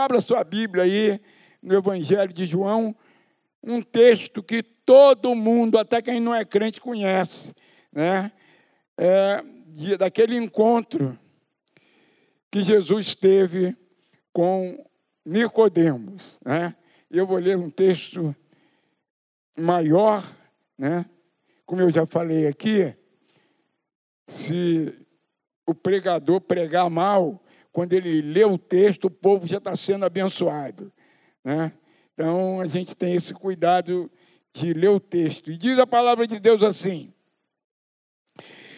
abra sua Bíblia aí no Evangelho de João, um texto que todo mundo, até quem não é crente, conhece, né? É, de, daquele encontro que Jesus teve com Nicodemos, né? Eu vou ler um texto maior, né? Como eu já falei aqui, se o pregador pregar mal, quando ele lê o texto, o povo já está sendo abençoado. Né? Então, a gente tem esse cuidado de ler o texto. E diz a palavra de Deus assim: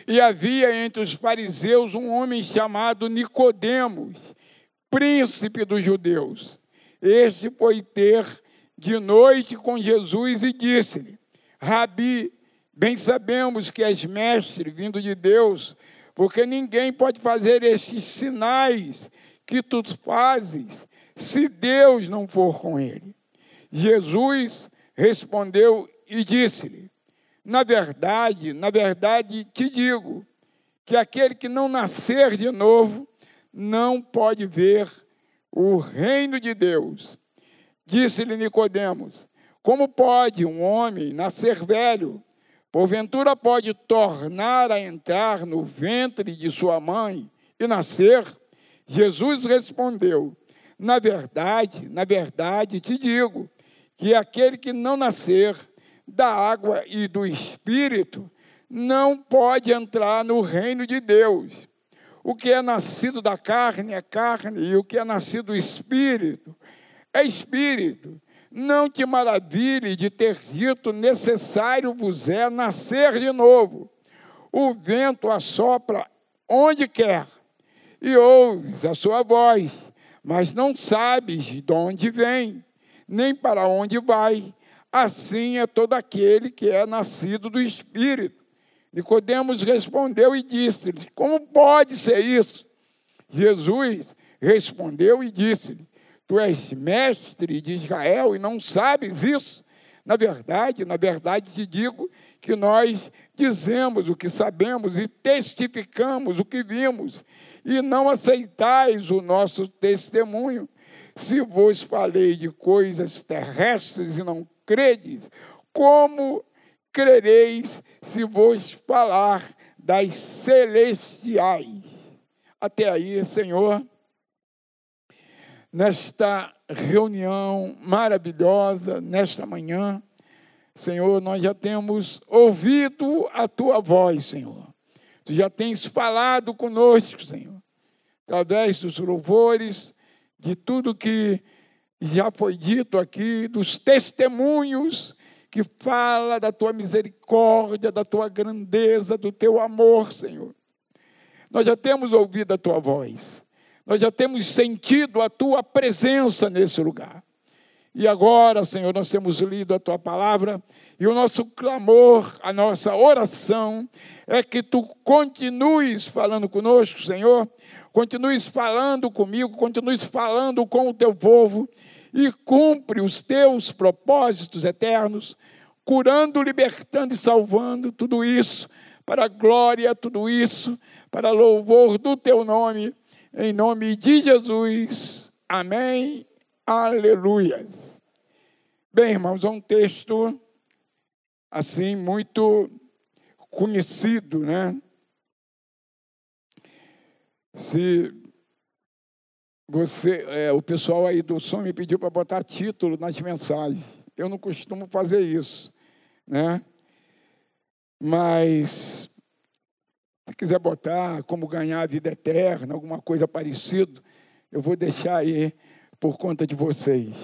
E havia entre os fariseus um homem chamado Nicodemos, príncipe dos judeus. Este foi ter de noite com Jesus e disse-lhe: Rabi, bem sabemos que és mestre vindo de Deus, porque ninguém pode fazer esses sinais que tu fazes se Deus não for com ele. Jesus respondeu e disse-lhe: Na verdade, na verdade te digo que aquele que não nascer de novo não pode ver o reino de Deus. Disse-lhe Nicodemos: Como pode um homem nascer velho? Porventura pode tornar a entrar no ventre de sua mãe e nascer? Jesus respondeu: Na verdade, na verdade te digo que aquele que não nascer da água e do espírito não pode entrar no reino de Deus. O que é nascido da carne é carne, e o que é nascido do espírito é espírito. Não te maravilhe de ter dito, necessário vos é nascer de novo. O vento assopra onde quer, e ouves a sua voz, mas não sabes de onde vem, nem para onde vai. Assim é todo aquele que é nascido do Espírito. Nicodemos respondeu e disse-lhe: Como pode ser isso? Jesus respondeu e disse-lhe: Tu és mestre de Israel e não sabes isso? Na verdade, na verdade te digo que nós dizemos o que sabemos e testificamos o que vimos, e não aceitais o nosso testemunho. Se vos falei de coisas terrestres e não credes, como crereis se vos falar das celestiais? Até aí, Senhor, nesta reunião maravilhosa, nesta manhã. Senhor, nós já temos ouvido a tua voz, Senhor. Tu já tens falado conosco, Senhor, através dos louvores, de tudo que já foi dito aqui, dos testemunhos que fala da tua misericórdia, da tua grandeza, do teu amor, Senhor. Nós já temos ouvido a tua voz. Nós já temos sentido a tua presença nesse lugar. E agora, Senhor, nós temos lido a tua palavra e o nosso clamor, a nossa oração é que tu continues falando conosco, Senhor, continues falando comigo, continues falando com o teu povo e cumpre os teus propósitos eternos, curando, libertando e salvando tudo isso para a glória, tudo isso para louvor do teu nome em nome de Jesus. Amém. Aleluias. Bem, irmãos, é um texto assim muito conhecido, né? Se você, é, o pessoal aí do som me pediu para botar título nas mensagens. Eu não costumo fazer isso, né? Mas se quiser botar como ganhar a vida eterna, alguma coisa parecida, eu vou deixar aí por conta de vocês.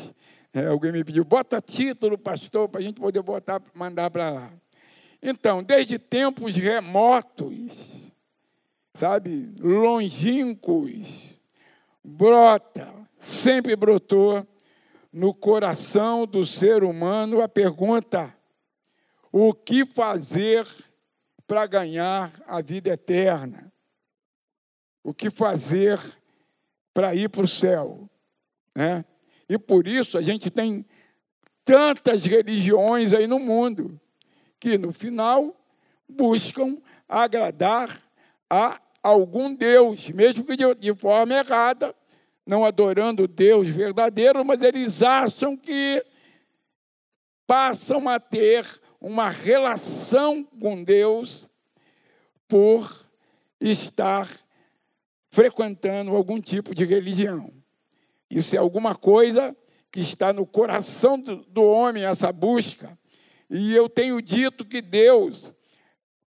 É, alguém me pediu, bota título, pastor, para a gente poder botar, mandar para lá. Então, desde tempos remotos, sabe, longínquos, brota, sempre brotou no coração do ser humano a pergunta: o que fazer para ganhar a vida eterna. O que fazer para ir para o céu? Né? E por isso a gente tem tantas religiões aí no mundo que no final buscam agradar a algum Deus, mesmo que de, forma errada, não adorando Deus verdadeiro, mas eles acham que passam a ter uma relação com Deus por estar frequentando algum tipo de religião. Isso é alguma coisa que está no coração do, do homem, essa busca. E eu tenho dito que Deus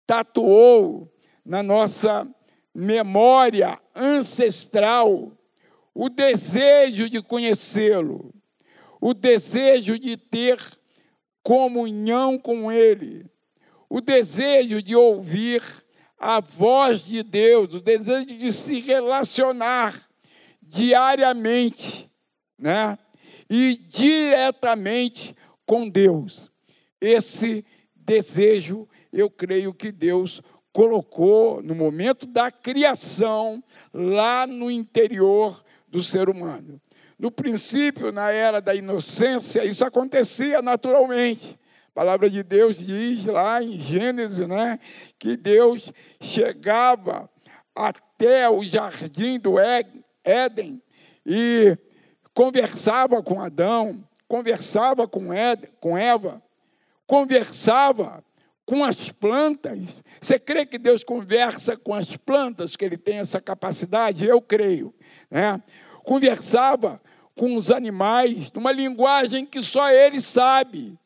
tatuou na nossa memória ancestral o desejo de conhecê-lo, o desejo de ter comunhão com Ele, o desejo de ouvir a voz de Deus, o desejo de se relacionar diariamente, né? E diretamente com Deus. Esse desejo, eu creio que Deus colocou no momento da criação lá no interior do ser humano. No princípio, na era da inocência, isso acontecia naturalmente. A palavra de Deus diz lá em Gênesis, né, que Deus chegava até o jardim do Éden e conversava com Adão, conversava com, Ed, com Eva, conversava com as plantas. Você crê que Deus conversa com as plantas, que Ele tem essa capacidade? Eu creio. Né? Conversava com os animais, numa linguagem que só Ele sabe.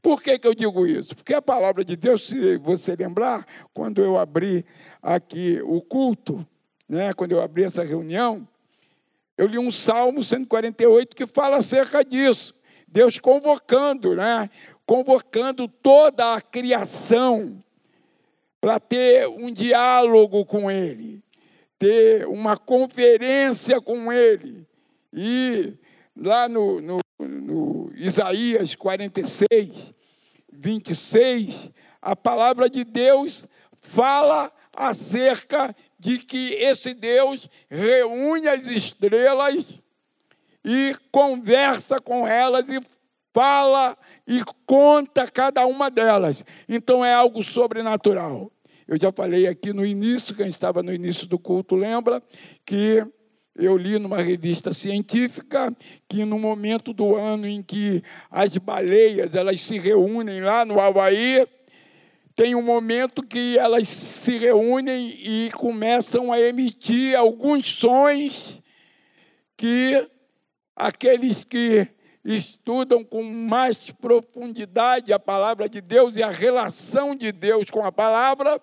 Por que, que eu digo isso? Porque a palavra de Deus, se você lembrar, quando eu abri aqui o culto, né, quando eu abri essa reunião, eu li um Salmo 148 que fala acerca disso. Deus convocando, né? Convocando toda a criação para ter um diálogo com Ele, ter uma conferência com Ele. E lá no, no, no Isaías 46, 26, a palavra de Deus fala acerca de que esse Deus reúne as estrelas e conversa com elas e fala e conta cada uma delas. Então é algo sobrenatural. Eu já falei aqui no início, quem estava no início do culto lembra, que eu li numa revista científica que no momento do ano em que as baleias elas se reúnem lá no Havaí, tem um momento que elas se reúnem e começam a emitir alguns sons que aqueles que estudam com mais profundidade a palavra de Deus e a relação de Deus com a palavra,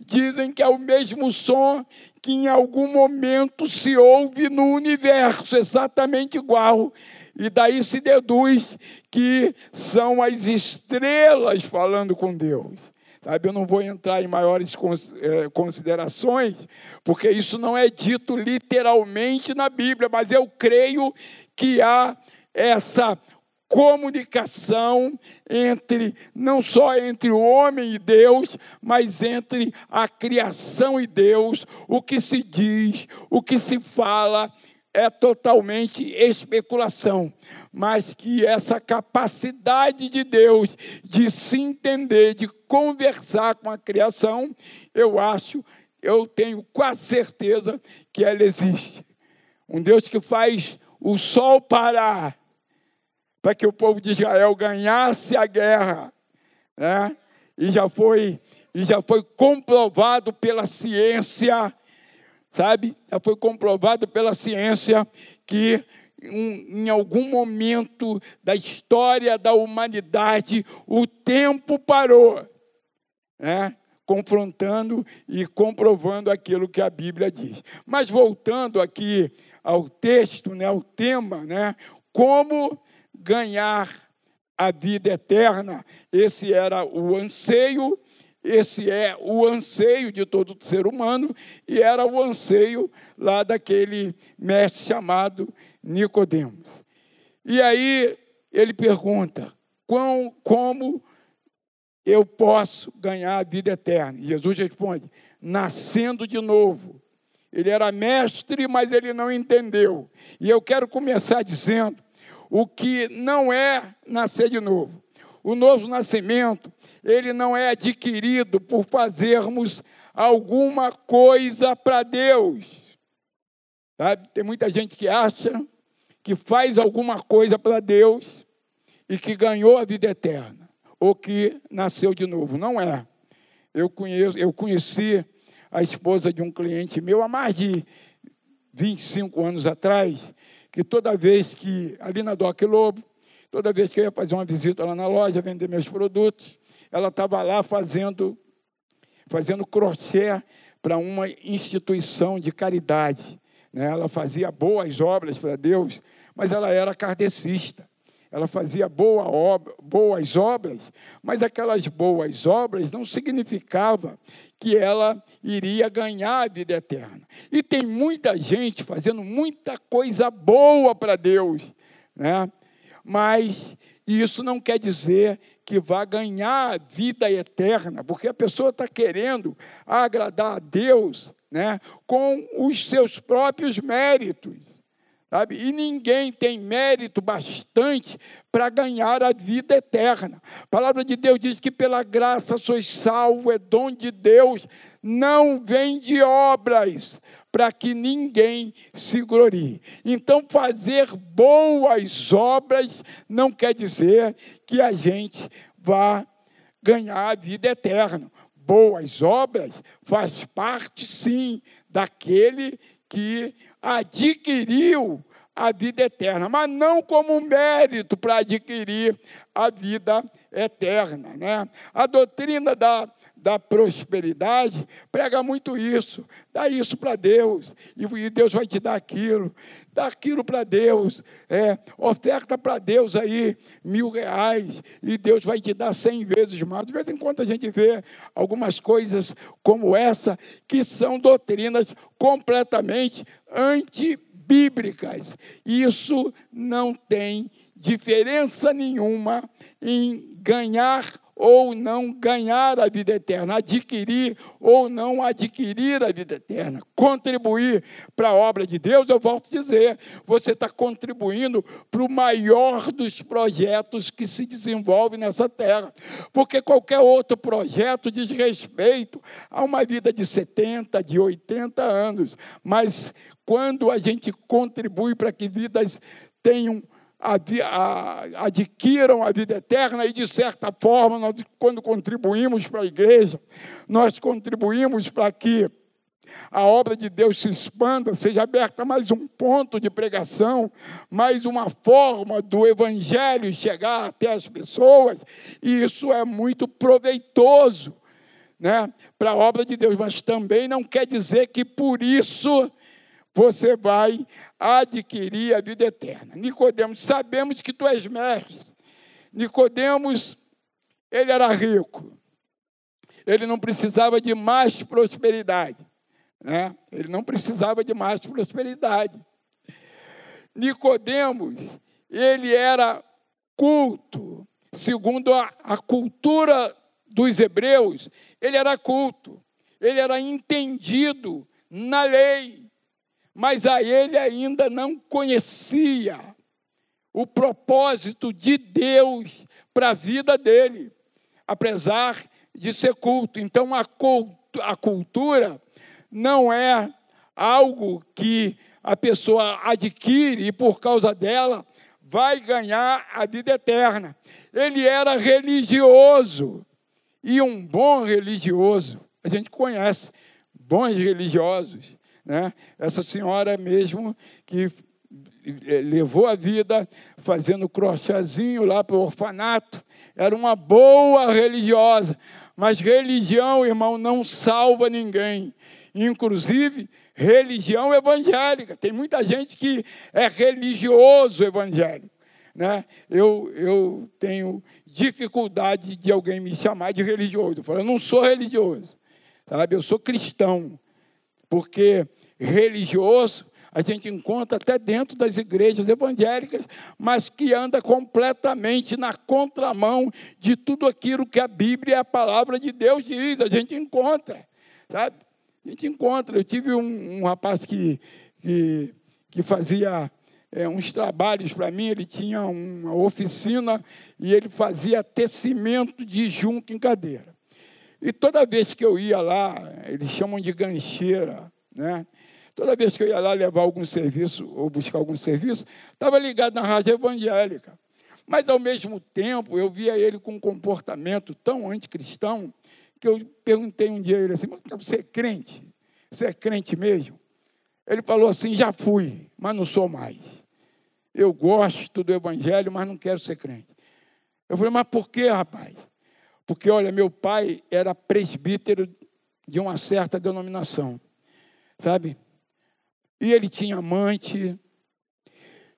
dizem que é o mesmo som que em algum momento se ouve no universo, exatamente igual. E daí se deduz que são as estrelas falando com Deus. Sabe, eu não vou entrar em maiores eh, considerações, porque isso não é dito literalmente na Bíblia, mas eu creio que há essa comunicação entre não só entre o homem e Deus, mas entre a criação e Deus. O que se diz, o que se fala é totalmente especulação, mas que essa capacidade de Deus de se entender, de conversar com a criação, eu acho, eu tenho quase certeza que ela existe. Um Deus que faz o sol parar para que o povo de Israel ganhasse a guerra, né? E já foi e já foi comprovado pela ciência, sabe? Já foi comprovado pela ciência que em algum momento da história da humanidade o tempo parou, né? confrontando e comprovando aquilo que a Bíblia diz. Mas voltando aqui ao texto, né, ao tema, né, como ganhar a vida eterna. Esse era o anseio, esse é o anseio de todo ser humano e era o anseio lá daquele mestre chamado Nicodemos. E aí ele pergunta: como eu posso ganhar a vida eterna? E Jesus responde: nascendo de novo. Ele era mestre, mas ele não entendeu. E eu quero começar dizendo o que não é nascer de novo. O novo nascimento, ele não é adquirido por fazermos alguma coisa para Deus. Sabe? Tem muita gente que acha que faz alguma coisa para Deus e que ganhou a vida eterna, ou que nasceu de novo. Não é. Eu, conheço, eu conheci a esposa de um cliente meu há mais de 25 anos atrás, que toda vez que, ali na Doc Lobo, toda vez que eu ia fazer uma visita lá na loja, vender meus produtos, ela estava lá fazendo, fazendo crochê para uma instituição de caridade. Né? Ela fazia boas obras para Deus, mas ela era kardecista. Ela fazia boa obra, boas obras, mas aquelas boas obras não significava que ela iria ganhar a vida eterna. E tem muita gente fazendo muita coisa boa para Deus, né? mas isso não quer dizer que vá ganhar a vida eterna, porque a pessoa está querendo agradar a Deus né, com os seus próprios méritos. Sabe? E ninguém tem mérito bastante para ganhar a vida eterna. A palavra de Deus diz que pela graça sois salvo, é dom de Deus, não vem de obras, para que ninguém se glorie. Então, fazer boas obras não quer dizer que a gente vá ganhar a vida eterna. Boas obras faz parte, sim, daquele que adquiriu a vida eterna, mas não como mérito para adquirir a vida eterna. Né? A doutrina da, da prosperidade prega muito isso. Dá isso para Deus, e Deus vai te dar aquilo. Dá aquilo para Deus. É, oferta para Deus aí mil reais, e Deus vai te dar cem vezes mais. De vez em quando a gente vê algumas coisas como essa, que são doutrinas completamente antibíblicas. Isso não tem diferença nenhuma em ganhar ou não ganhar a vida eterna, adquirir ou não adquirir a vida eterna, contribuir para a obra de Deus, eu volto a dizer, você está contribuindo para o maior dos projetos que se desenvolve nessa terra, porque qualquer outro projeto diz respeito a uma vida de 70, de 80 anos, mas quando a gente contribui para que vidas tenham adquiram a vida eterna e, de certa forma, nós, quando contribuímos para a igreja, nós contribuímos para que a obra de Deus se expanda, seja aberta mais um ponto de pregação, mais uma forma do evangelho chegar até as pessoas, e isso é muito proveitoso né, para a obra de Deus, mas também não quer dizer que por isso você vai adquirir a vida eterna. Nicodemos, sabemos que tu és mestre. Nicodemos, ele era rico. Ele não precisava de mais prosperidade, né? Ele não precisava de mais prosperidade. Nicodemos, ele era culto, segundo a, a cultura dos hebreus, ele era culto, ele era entendido na lei mas a ele ainda não conhecia o propósito de Deus para a vida dele, apesar de ser culto. Então, a, a cultura não é algo que a pessoa adquire e, por causa dela, vai ganhar a vida eterna. Ele era religioso, e um bom religioso, a gente conhece bons religiosos, né? Essa senhora mesmo que eh, levou a vida fazendo crochêzinho lá para o orfanato, era uma boa religiosa, mas religião, irmão, não salva ninguém. Inclusive, religião evangélica. Tem muita gente que é religioso evangélico. Né? Eu, eu tenho dificuldade de alguém me chamar de religioso. Eu falo, eu não sou religioso, sabe? Eu sou cristão porque religioso a gente encontra até dentro das igrejas evangélicas, mas que anda completamente na contramão de tudo aquilo que a Bíblia e a palavra de Deus diz. A gente encontra, sabe? A gente encontra. Eu tive um, um rapaz que, que, que fazia é, uns trabalhos para mim, ele tinha uma oficina e ele fazia tecimento de junco em cadeira. E toda vez que eu ia lá, eles chamam de gancheira, né? Toda vez que eu ia lá levar algum serviço ou buscar algum serviço, estava ligado na rádio evangélica. Mas, ao mesmo tempo, eu via ele com um comportamento tão anticristão que eu perguntei um dia a ele assim: Você é crente? Você é crente mesmo? Ele falou assim: Já fui, mas não sou mais. Eu gosto do evangelho, mas não quero ser crente. Eu falei: Mas por que, rapaz? Porque, olha, meu pai era presbítero de uma certa denominação, sabe? E ele tinha amante.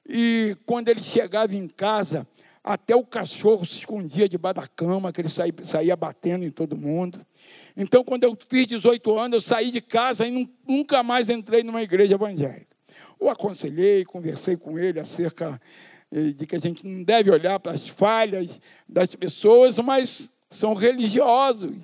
E quando ele chegava em casa, até o cachorro se escondia debaixo da cama, que ele saía, saía batendo em todo mundo. Então, quando eu fiz 18 anos, eu saí de casa e nunca mais entrei numa igreja evangélica. O aconselhei, conversei com ele acerca eh, de que a gente não deve olhar para as falhas das pessoas, mas são religiosos,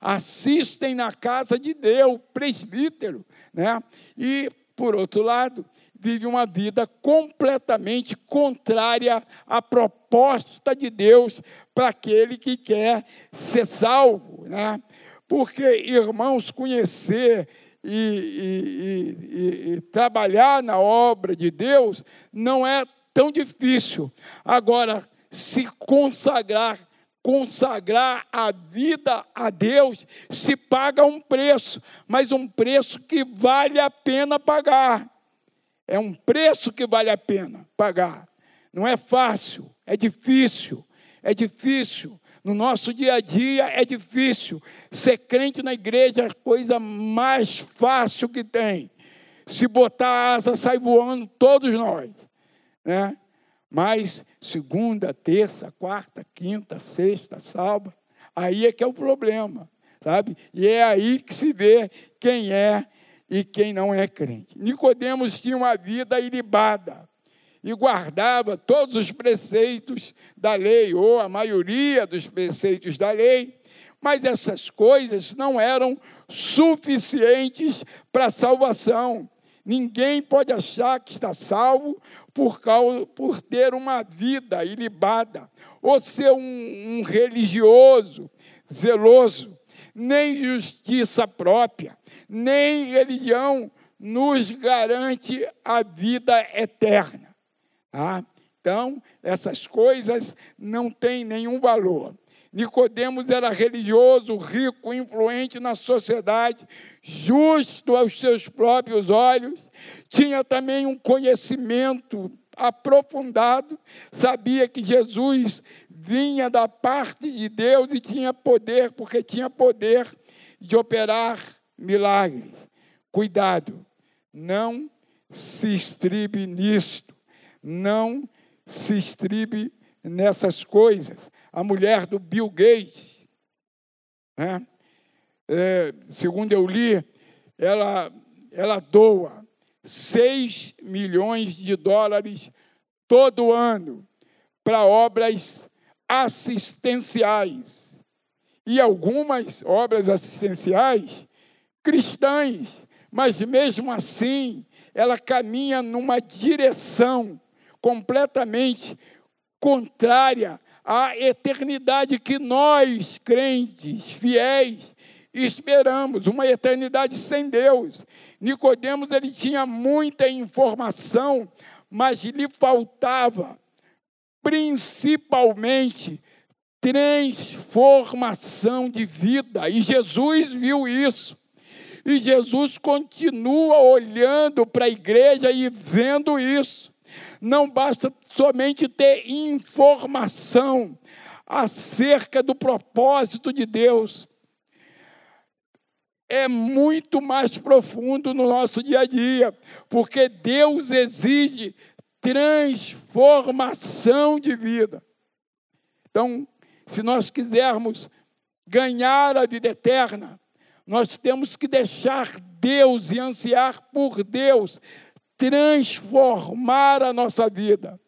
assistem na casa de Deus, presbítero, né? E por outro lado, vive uma vida completamente contrária à proposta de Deus para aquele que quer ser salvo. Né? Porque, irmãos, conhecer e, e, e, e trabalhar na obra de Deus não é tão difícil. Agora, se consagrar consagrar a vida a Deus, se paga um preço, mas um preço que vale a pena pagar. É um preço que vale a pena pagar. Não é fácil, é difícil, é difícil. No nosso dia a dia é difícil. Ser crente na igreja é a coisa mais fácil que tem. Se botar asa, sai voando todos nós. Né? Mas segunda, terça, quarta, quinta, sexta, sábado, aí é que é o problema, sabe? E é aí que se vê quem é e quem não é crente. Nicodemos tinha uma vida ilibada e guardava todos os preceitos da lei, ou a maioria dos preceitos da lei, mas essas coisas não eram suficientes para a salvação. Ninguém pode achar que está salvo por, causa, por ter uma vida ilibada, ou ser um, um religioso zeloso, nem justiça própria, nem religião nos garante a vida eterna. Tá? Então, essas coisas não têm nenhum valor. Nicodemos era religioso, rico, influente na sociedade, justo aos seus próprios olhos, tinha também um conhecimento aprofundado, sabia que Jesus vinha da parte de Deus e tinha poder, porque tinha poder de operar milagres. Cuidado, não se estribe nisto, não se estribe nessas coisas a mulher do Bill Gates, né? é, segundo eu li, ela, ela doa 6 milhões de dólares todo ano para obras assistenciais. E algumas obras assistenciais cristãs, mas mesmo assim ela caminha numa direção completamente contrária a eternidade que nós, crentes, fiéis, esperamos, uma eternidade sem Deus. Nicodemos ele tinha muita informação, mas lhe faltava principalmente transformação de vida. E Jesus viu isso. E Jesus continua olhando para a igreja e vendo isso. Não basta somente ter informação acerca do propósito de Deus. É muito mais profundo no nosso dia a dia, porque Deus exige transformação de vida. Então, se nós quisermos ganhar a vida eterna, nós temos que deixar Deus e ansiar por Deus transformar a nossa vida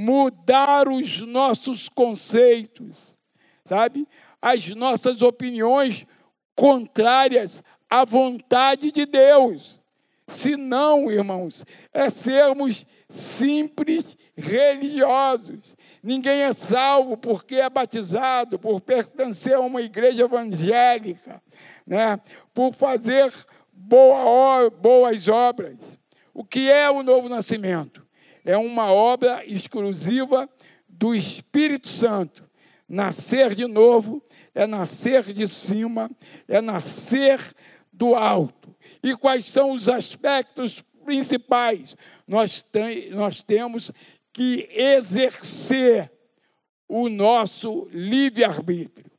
mudar os nossos conceitos, sabe? As nossas opiniões contrárias à vontade de Deus. Se não, irmãos, é sermos simples religiosos. Ninguém é salvo porque é batizado, por pertencer a uma igreja evangélica, né? por fazer boa, boas obras. O que é o novo nascimento? É uma obra exclusiva do Espírito Santo. Nascer de novo é nascer de cima, é nascer do alto. E quais são os aspectos principais? Nós, tem, nós temos que exercer o nosso livre-arbítrio.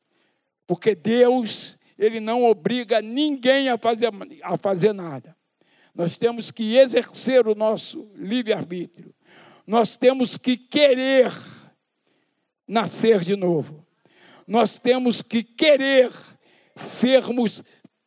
Porque Deus, Ele não obriga ninguém a fazer, a fazer nada. Nós temos que exercer o nosso livre-arbítrio. Nós temos que querer nascer de novo. Nós temos que querer sermos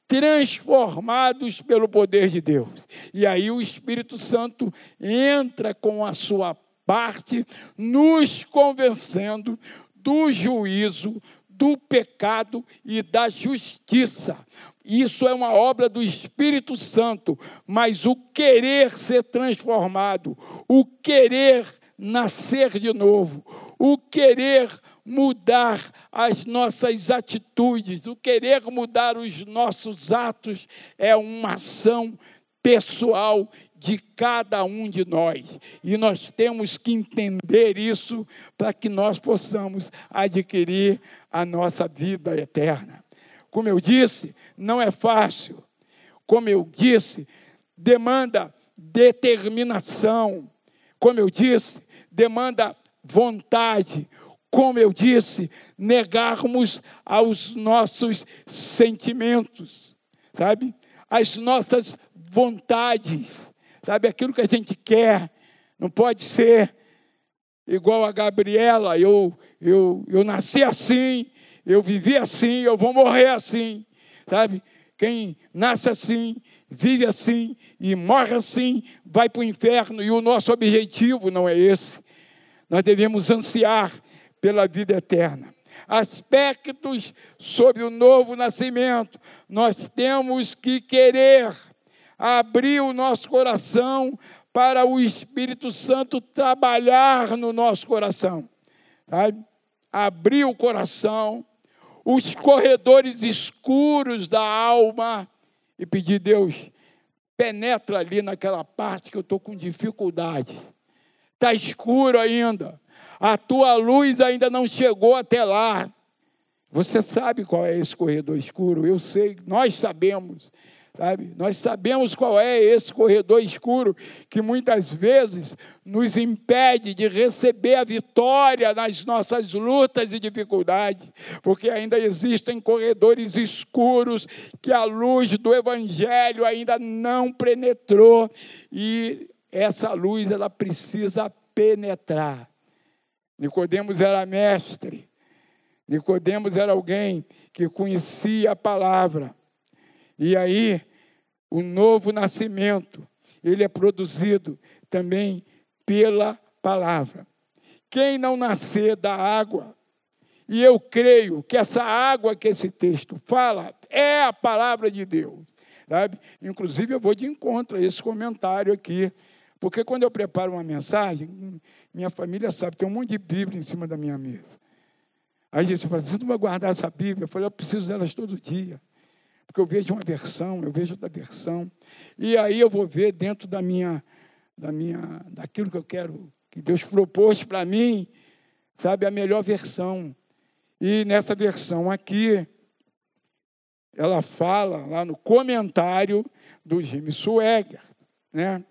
transformados pelo poder de Deus. E aí o Espírito Santo entra com a sua parte, nos convencendo do juízo, do pecado e da justiça. Isso é uma obra do Espírito Santo, mas o querer ser transformado, o querer nascer de novo, o querer mudar as nossas atitudes, o querer mudar os nossos atos é uma ação pessoal de cada um de nós. E nós temos que entender isso para que nós possamos adquirir a nossa vida eterna. Como eu disse, não é fácil. Como eu disse, demanda determinação. Como eu disse, demanda vontade. Como eu disse, negarmos aos nossos sentimentos, sabe? As nossas vontades, sabe? Aquilo que a gente quer. Não pode ser igual a Gabriela, eu, eu, eu nasci assim, eu vivi assim, eu vou morrer assim, sabe? Quem nasce assim, vive assim e morre assim, vai para o inferno, e o nosso objetivo não é esse. Nós devemos ansiar pela vida eterna. Aspectos sobre o novo nascimento, nós temos que querer abrir o nosso coração para o Espírito Santo trabalhar no nosso coração. Sabe? Abrir o coração, os corredores escuros da alma e pedir, Deus, penetra ali naquela parte que eu estou com dificuldade. Está escuro ainda. A tua luz ainda não chegou até lá. Você sabe qual é esse corredor escuro? Eu sei, nós sabemos. Sabe? Nós sabemos qual é esse corredor escuro que muitas vezes nos impede de receber a vitória nas nossas lutas e dificuldades, porque ainda existem corredores escuros que a luz do evangelho ainda não penetrou e essa luz ela precisa penetrar. Nicodemos era mestre. Nicodemos era alguém que conhecia a palavra e aí, o novo nascimento, ele é produzido também pela palavra. Quem não nascer da água, e eu creio que essa água que esse texto fala é a palavra de Deus. Sabe? Inclusive, eu vou de encontro a esse comentário aqui, porque quando eu preparo uma mensagem, minha família sabe, tem um monte de Bíblia em cima da minha mesa. Aí você fala, você não vai guardar essa Bíblia? Eu falei, eu preciso delas todo dia porque eu vejo uma versão, eu vejo outra versão, e aí eu vou ver dentro da minha, da minha, daquilo que eu quero, que Deus propôs para mim, sabe, a melhor versão. E nessa versão aqui, ela fala lá no comentário do Jimmy Swagger, né,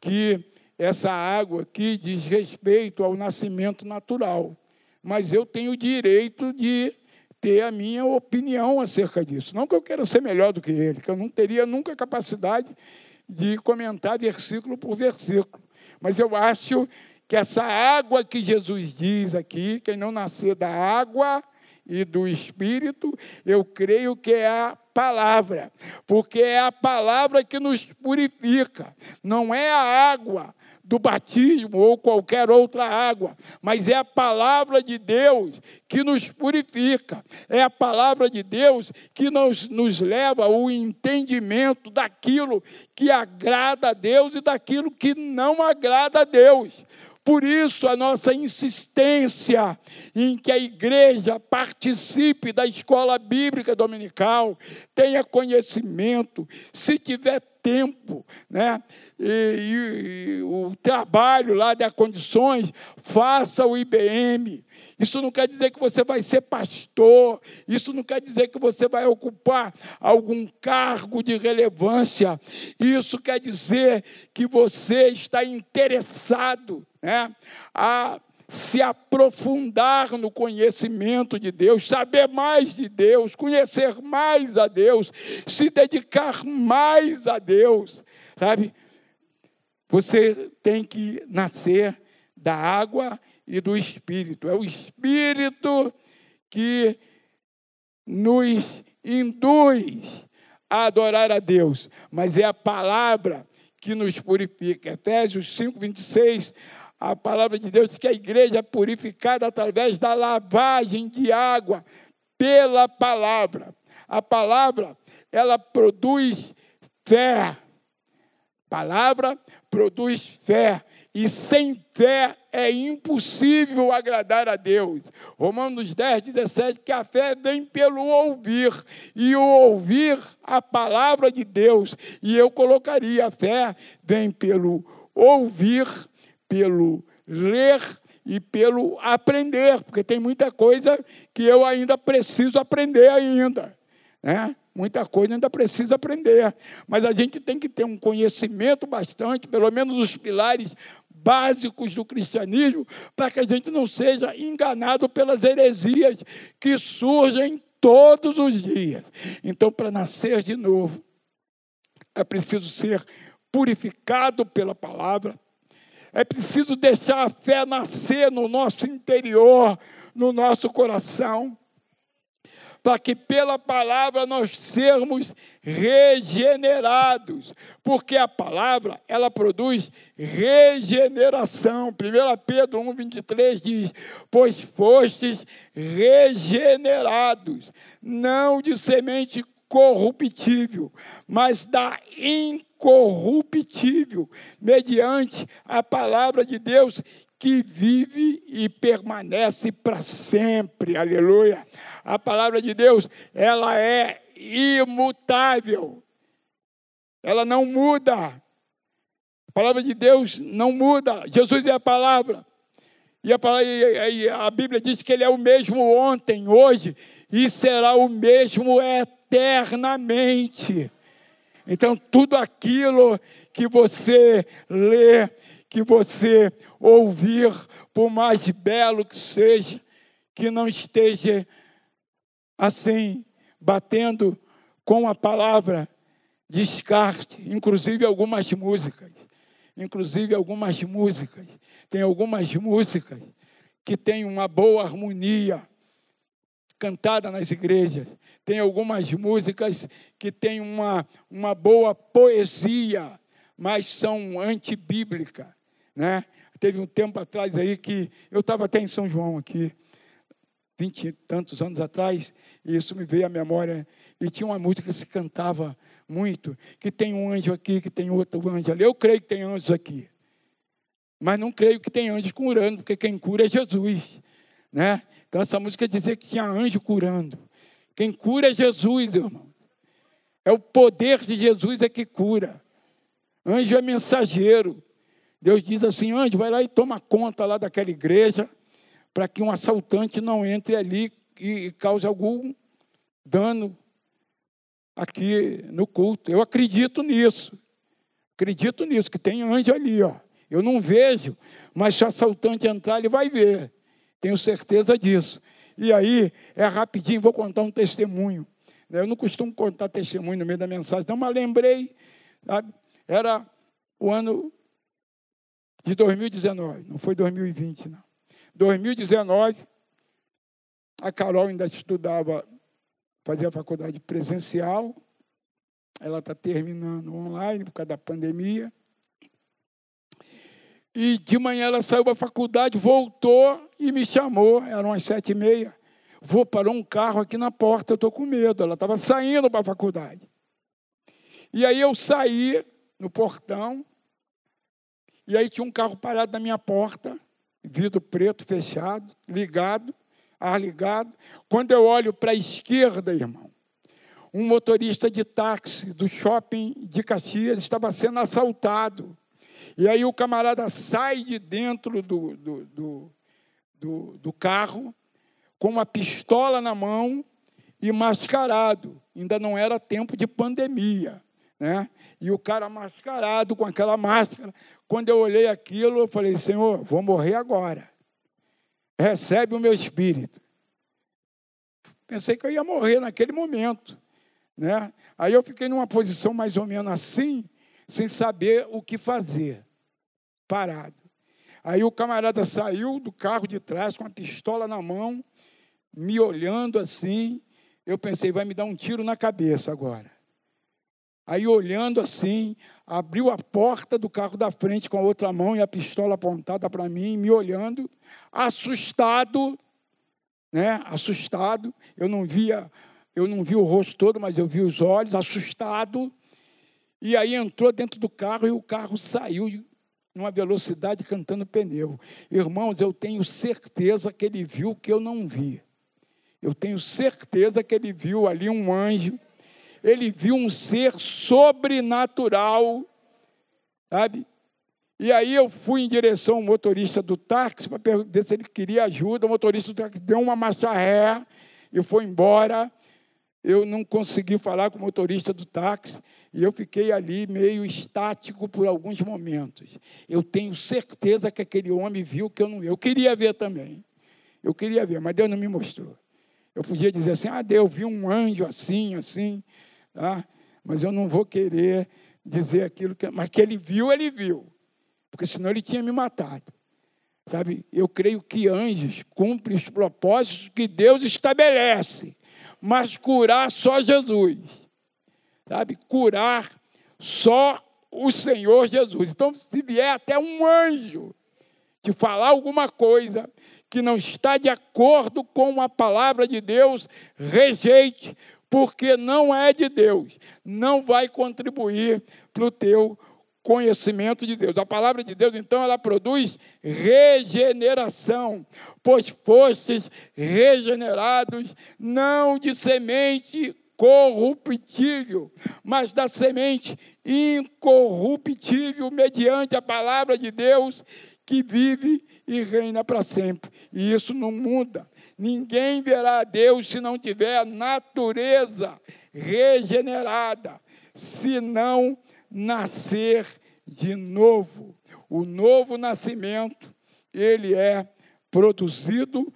que essa água aqui diz respeito ao nascimento natural, mas eu tenho o direito de ter a minha opinião acerca disso. Não que eu queira ser melhor do que ele, que eu não teria nunca capacidade de comentar versículo por versículo. Mas eu acho que essa água que Jesus diz aqui, quem não nascer da água e do Espírito, eu creio que é a palavra, porque é a palavra que nos purifica, não é a água do batismo ou qualquer outra água, mas é a palavra de Deus que nos purifica, é a palavra de Deus que nos, nos leva ao entendimento daquilo que agrada a Deus e daquilo que não agrada a Deus. Por isso, a nossa insistência em que a igreja participe da escola bíblica dominical, tenha conhecimento, se tiver tempo, né? E, e, e, o trabalho lá das condições, faça o IBM. Isso não quer dizer que você vai ser pastor, isso não quer dizer que você vai ocupar algum cargo de relevância, isso quer dizer que você está interessado né, a se aprofundar no conhecimento de Deus, saber mais de Deus, conhecer mais a Deus, se dedicar mais a Deus, sabe? Você tem que nascer da água e do Espírito. É o Espírito que nos induz a adorar a Deus, mas é a palavra que nos purifica. Efésios 5, 26 a palavra de Deus diz que a igreja é purificada através da lavagem de água pela palavra. A palavra, ela produz fé. Palavra produz fé. E sem fé é impossível agradar a Deus. Romanos 10, 17, que a fé vem pelo ouvir, e o ouvir a palavra de Deus. E eu colocaria a fé vem pelo ouvir pelo ler e pelo aprender, porque tem muita coisa que eu ainda preciso aprender ainda, né? Muita coisa ainda precisa aprender, mas a gente tem que ter um conhecimento bastante, pelo menos os pilares básicos do cristianismo, para que a gente não seja enganado pelas heresias que surgem todos os dias. Então, para nascer de novo, é preciso ser purificado pela palavra, é preciso deixar a fé nascer no nosso interior, no nosso coração, para que pela palavra nós sermos regenerados, porque a palavra, ela produz regeneração. 1 Pedro 1:23 diz: "Pois fostes regenerados, não de semente corruptível, mas da incorruptível, mediante a palavra de Deus que vive e permanece para sempre. Aleluia. A palavra de Deus, ela é imutável. Ela não muda. A palavra de Deus não muda. Jesus é a palavra. E a, palavra, e a Bíblia diz que ele é o mesmo ontem, hoje, e será o mesmo eternamente. Então, tudo aquilo que você lê, que você ouvir, por mais belo que seja, que não esteja assim, batendo com a palavra, descarte, inclusive algumas músicas. Inclusive algumas músicas. Tem algumas músicas que têm uma boa harmonia cantada nas igrejas. Tem algumas músicas que têm uma, uma boa poesia, mas são antibíblicas. Né? Teve um tempo atrás aí que eu estava até em São João aqui, vinte e tantos anos atrás, e isso me veio à memória. E tinha uma música que se cantava muito, que tem um anjo aqui, que tem outro anjo ali. Eu creio que tem anjos aqui. Mas não creio que tem anjos curando, porque quem cura é Jesus. Né? Então essa música dizia que tinha anjo curando. Quem cura é Jesus, irmão. É o poder de Jesus é que cura. Anjo é mensageiro. Deus diz assim: anjo, vai lá e toma conta lá daquela igreja, para que um assaltante não entre ali e cause algum dano aqui no culto. Eu acredito nisso. Acredito nisso, que tem anjo ali, ó. Eu não vejo, mas se o assaltante entrar, ele vai ver. Tenho certeza disso. E aí, é rapidinho, vou contar um testemunho. Eu não costumo contar testemunho no meio da mensagem, não, mas lembrei, sabe? Era o ano de 2019, não foi 2020, não. 2019, a Carol ainda estudava, fazia faculdade presencial, ela está terminando online por causa da pandemia. E de manhã ela saiu da faculdade, voltou e me chamou, eram umas sete e meia. Vou parar um carro aqui na porta, eu estou com medo. Ela estava saindo para a faculdade. E aí eu saí no portão E aí tinha um carro parado na minha porta, vidro preto fechado, ligado, ar ligado. Quando eu olho para a esquerda, irmão, um motorista de táxi do shopping de Caxias estava sendo assaltado. E aí o camarada sai de dentro do, do, do, do, do carro com uma pistola na mão e mascarado. Ainda não era tempo de pandemia. Né? E o cara mascarado com aquela máscara. Quando eu olhei aquilo, eu falei: Senhor, vou morrer agora. Recebe o meu espírito. Pensei que eu ia morrer naquele momento. Né? Aí eu fiquei numa posição mais ou menos assim, sem saber o que fazer, parado. Aí o camarada saiu do carro de trás com a pistola na mão, me olhando assim. Eu pensei, vai me dar um tiro na cabeça agora. Aí, olhando assim, abriu a porta do carro da frente com a outra mão e a pistola apontada para mim, me olhando, assustado, né? Assustado. Eu não via, eu não vi o rosto todo, mas eu vi os olhos, assustado. E aí entrou dentro do carro e o carro saiu numa velocidade cantando pneu. Irmãos, eu tenho certeza que ele viu o que eu não vi. Eu tenho certeza que ele viu ali um anjo ele viu um ser sobrenatural, sabe? E aí eu fui em direção ao motorista do táxi para ver se ele queria ajuda. O motorista do táxi deu uma marcha ré e foi embora. Eu não consegui falar com o motorista do táxi e eu fiquei ali meio estático por alguns momentos. Eu tenho certeza que aquele homem viu que eu não vi. Eu queria ver também. Eu queria ver, mas Deus não me mostrou. Eu podia dizer assim: ah, Deus, vi um anjo assim, assim. Tá? Mas eu não vou querer dizer aquilo que. Mas que ele viu, ele viu. Porque senão ele tinha me matado. Sabe? Eu creio que anjos cumprem os propósitos que Deus estabelece. Mas curar só Jesus. Sabe? Curar só o Senhor Jesus. Então, se vier até um anjo te falar alguma coisa que não está de acordo com a palavra de Deus, rejeite, porque não é de Deus, não vai contribuir para o teu conhecimento de Deus. A palavra de Deus, então, ela produz regeneração, pois fostes regenerados não de semente corruptível, mas da semente incorruptível, mediante a palavra de Deus que vive e reina para sempre. E isso não muda. Ninguém verá a Deus se não tiver a natureza regenerada, se não nascer de novo. O novo nascimento, ele é produzido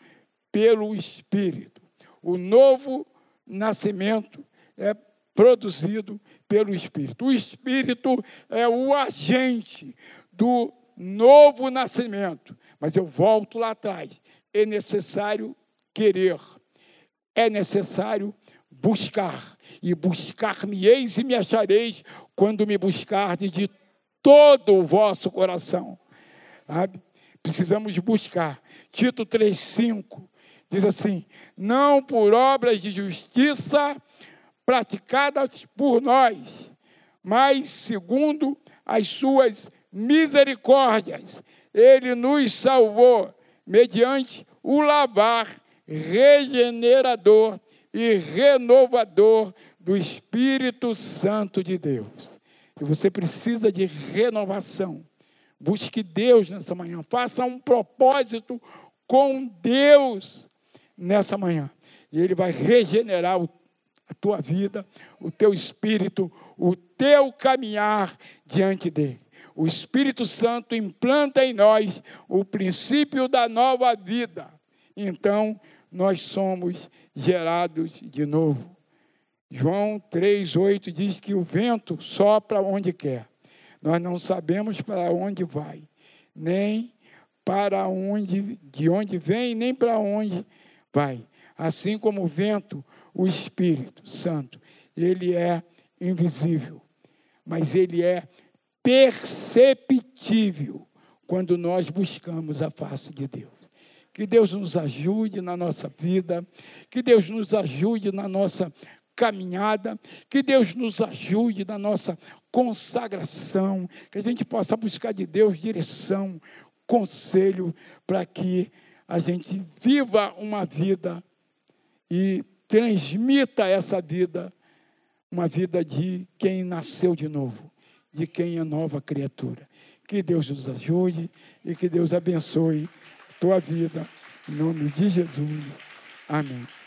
pelo Espírito. O novo nascimento é produzido pelo Espírito. O Espírito é o agente do novo nascimento. Mas eu volto lá atrás. É necessário querer, é necessário buscar. E buscar-me-eis e me achareis quando me buscardes de todo o vosso coração. Sabe? Precisamos buscar. Tito 3,5 diz assim: não por obras de justiça praticadas por nós, mas segundo as suas misericórdias, ele nos salvou mediante o lavar regenerador e renovador do Espírito Santo de Deus. E você precisa de renovação. Busque Deus nessa manhã. Faça um propósito com Deus nessa manhã. E Ele vai regenerar a tua vida, o teu espírito, o teu caminhar diante dele o Espírito Santo implanta em nós o princípio da nova vida. Então, nós somos gerados de novo. João 3,8 diz que o vento sopra onde quer. Nós não sabemos para onde vai, nem para onde, de onde vem, nem para onde vai. Assim como o vento, o Espírito Santo, ele é invisível, mas ele é perceptível quando nós buscamos a face de Deus. Que Deus nos ajude na nossa vida, que Deus nos ajude na nossa caminhada, que Deus nos ajude na nossa consagração, que a gente possa buscar de Deus direção, conselho, para que a gente viva uma vida e transmita essa vida, uma vida de quem nasceu de novo, de quem é nova criatura. Que Deus nos ajude e que Deus abençoe a tua vida, em nome de Jesus. Amém.